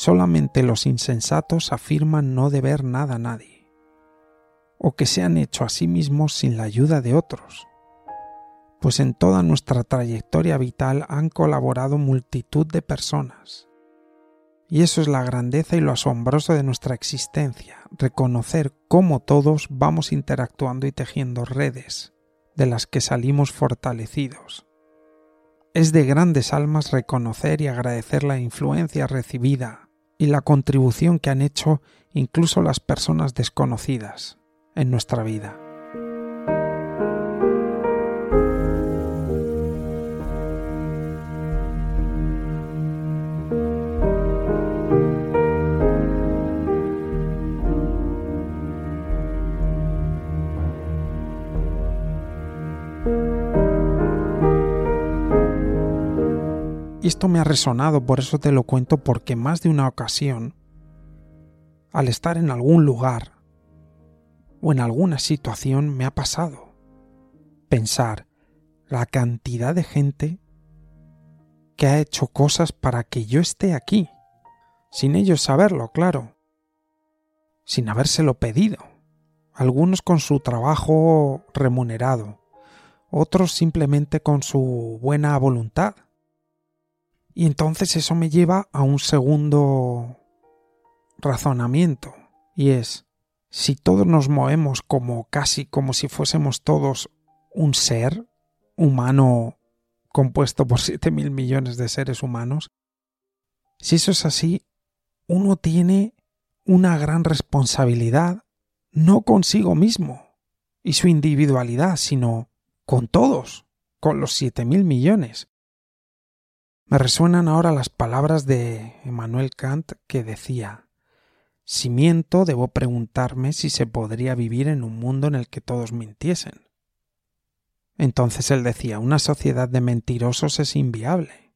Solamente los insensatos afirman no deber nada a nadie, o que se han hecho a sí mismos sin la ayuda de otros, pues en toda nuestra trayectoria vital han colaborado multitud de personas. Y eso es la grandeza y lo asombroso de nuestra existencia, reconocer cómo todos vamos interactuando y tejiendo redes, de las que salimos fortalecidos. Es de grandes almas reconocer y agradecer la influencia recibida y la contribución que han hecho incluso las personas desconocidas en nuestra vida. Esto me ha resonado, por eso te lo cuento, porque más de una ocasión, al estar en algún lugar o en alguna situación, me ha pasado pensar la cantidad de gente que ha hecho cosas para que yo esté aquí, sin ellos saberlo, claro, sin habérselo pedido, algunos con su trabajo remunerado, otros simplemente con su buena voluntad y entonces eso me lleva a un segundo razonamiento, y es, si todos nos movemos como casi como si fuésemos todos un ser humano compuesto por siete mil millones de seres humanos, si eso es así, uno tiene una gran responsabilidad no consigo mismo y su individualidad, sino con todos, con los siete mil millones. Me resuenan ahora las palabras de Emmanuel Kant que decía Si miento, debo preguntarme si se podría vivir en un mundo en el que todos mintiesen. Entonces él decía una sociedad de mentirosos es inviable.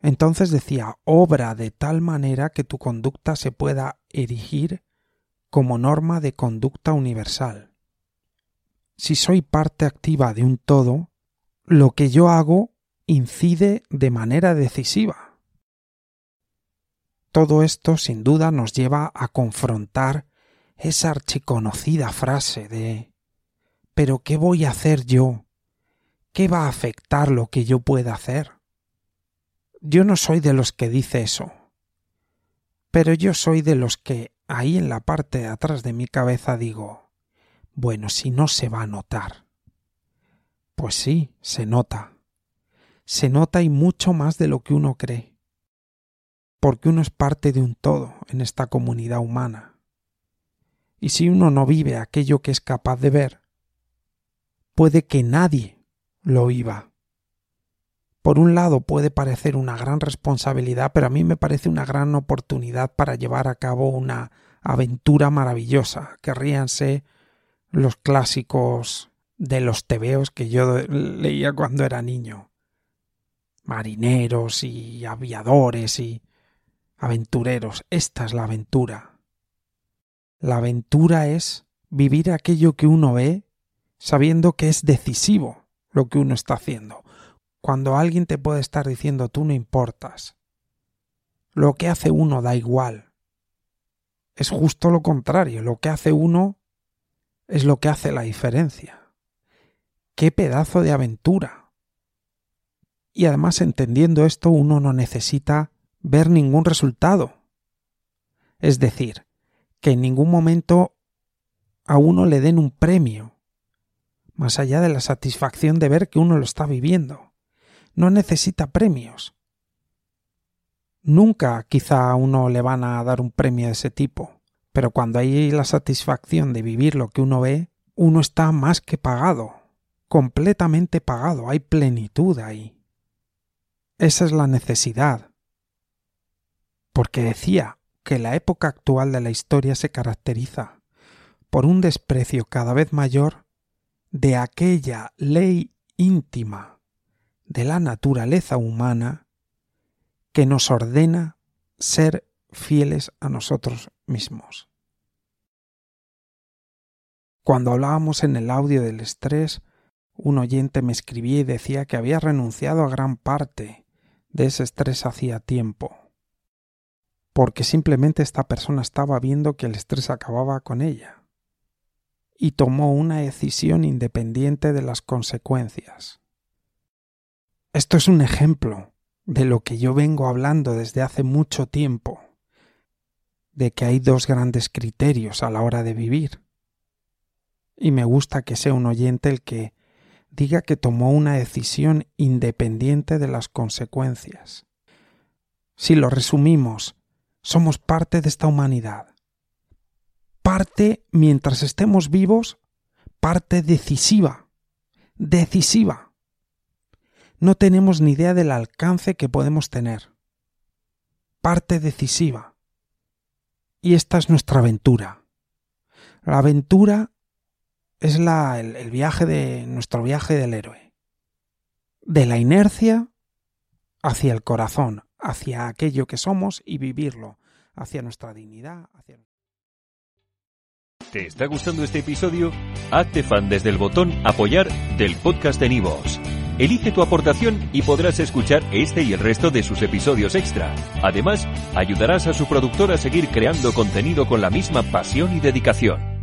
Entonces decía obra de tal manera que tu conducta se pueda erigir como norma de conducta universal. Si soy parte activa de un todo, lo que yo hago incide de manera decisiva. Todo esto sin duda nos lleva a confrontar esa archiconocida frase de ¿Pero qué voy a hacer yo? ¿Qué va a afectar lo que yo pueda hacer? Yo no soy de los que dice eso, pero yo soy de los que ahí en la parte de atrás de mi cabeza digo, bueno, si no se va a notar. Pues sí, se nota se nota y mucho más de lo que uno cree, porque uno es parte de un todo en esta comunidad humana. Y si uno no vive aquello que es capaz de ver, puede que nadie lo viva. Por un lado puede parecer una gran responsabilidad, pero a mí me parece una gran oportunidad para llevar a cabo una aventura maravillosa. Querríanse los clásicos de los tebeos que yo leía cuando era niño marineros y aviadores y aventureros. Esta es la aventura. La aventura es vivir aquello que uno ve sabiendo que es decisivo lo que uno está haciendo. Cuando alguien te puede estar diciendo tú no importas. Lo que hace uno da igual. Es justo lo contrario. Lo que hace uno es lo que hace la diferencia. ¡Qué pedazo de aventura! Y además entendiendo esto uno no necesita ver ningún resultado. Es decir, que en ningún momento a uno le den un premio, más allá de la satisfacción de ver que uno lo está viviendo. No necesita premios. Nunca quizá a uno le van a dar un premio de ese tipo, pero cuando hay la satisfacción de vivir lo que uno ve, uno está más que pagado, completamente pagado, hay plenitud ahí. Esa es la necesidad. Porque decía que la época actual de la historia se caracteriza por un desprecio cada vez mayor de aquella ley íntima de la naturaleza humana que nos ordena ser fieles a nosotros mismos. Cuando hablábamos en el audio del estrés, un oyente me escribía y decía que había renunciado a gran parte de ese estrés hacía tiempo. porque simplemente esta persona estaba viendo que el estrés acababa con ella y tomó una decisión independiente de las consecuencias. Esto es un ejemplo de lo que yo vengo hablando desde hace mucho tiempo, de que hay dos grandes criterios a la hora de vivir. Y me gusta que sea un oyente el que diga que tomó una decisión independiente de las consecuencias. Si lo resumimos, somos parte de esta humanidad. Parte, mientras estemos vivos, parte decisiva. Decisiva. No tenemos ni idea del alcance que podemos tener. Parte decisiva. Y esta es nuestra aventura. La aventura es la, el, viaje de nuestro viaje del héroe. De la inercia hacia el corazón, hacia aquello que somos y vivirlo, hacia nuestra dignidad. Hacia... ¿Te está gustando este episodio? Hazte fan desde el botón apoyar del podcast de Nivos. Elige tu aportación y podrás escuchar este y el resto de sus episodios extra. Además, ayudarás a su productor a seguir creando contenido con la misma pasión y dedicación.